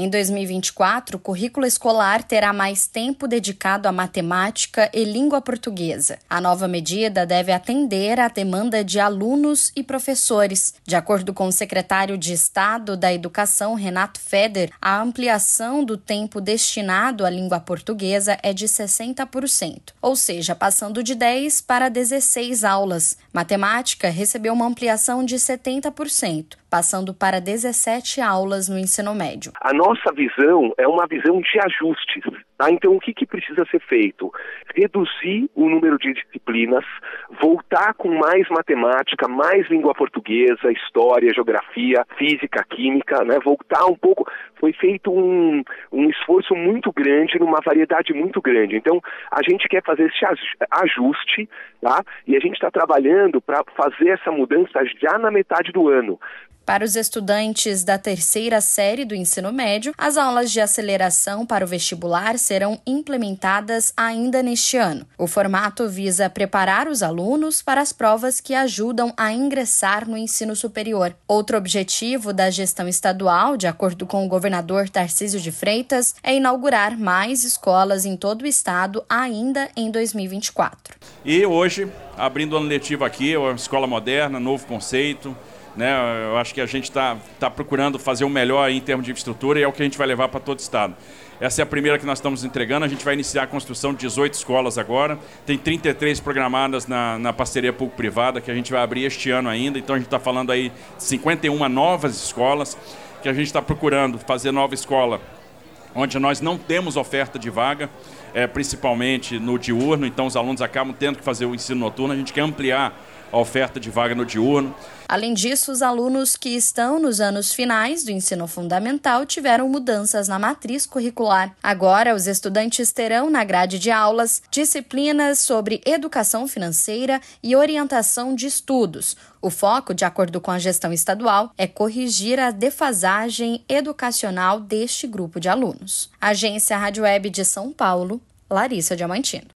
Em 2024, o currículo escolar terá mais tempo dedicado à matemática e língua portuguesa. A nova medida deve atender à demanda de alunos e professores. De acordo com o secretário de Estado da Educação, Renato Feder, a ampliação do tempo destinado à língua portuguesa é de 60%, ou seja, passando de 10 para 16 aulas. Matemática recebeu uma ampliação de 70%, passando para 17 aulas no ensino médio. A nossa visão é uma visão de ajustes. Tá? Então, o que, que precisa ser feito? Reduzir o número de disciplinas, voltar com mais matemática, mais língua portuguesa, história, geografia, física, química, né? voltar um pouco. Foi feito um, um esforço muito grande, numa variedade muito grande. Então, a gente quer fazer esse ajuste, tá? e a gente está trabalhando para fazer essa mudança já na metade do ano. Para os estudantes da terceira série do ensino médio, as aulas de aceleração para o vestibular serão implementadas ainda neste ano. O formato visa preparar os alunos para as provas que ajudam a ingressar no ensino superior. Outro objetivo da gestão estadual, de acordo com o governador Tarcísio de Freitas, é inaugurar mais escolas em todo o estado ainda em 2024. E hoje, abrindo o ano letivo aqui, uma escola moderna, novo conceito né? Eu acho que a gente está tá procurando fazer o melhor em termos de infraestrutura e é o que a gente vai levar para todo o estado. Essa é a primeira que nós estamos entregando. A gente vai iniciar a construção de 18 escolas agora. Tem 33 programadas na, na parceria público-privada que a gente vai abrir este ano ainda. Então a gente está falando aí de 51 novas escolas que a gente está procurando fazer nova escola onde nós não temos oferta de vaga, é, principalmente no diurno, então os alunos acabam tendo que fazer o ensino noturno. A gente quer ampliar a oferta de vaga no diurno. Além disso, os alunos que estão nos anos finais do ensino fundamental tiveram mudanças na matriz curricular. Agora, os estudantes terão na grade de aulas disciplinas sobre educação financeira e orientação de estudos. O foco, de acordo com a gestão estadual, é corrigir a defasagem educacional deste grupo de alunos. Agência Rádio Web de São Paulo, Larissa Diamantino.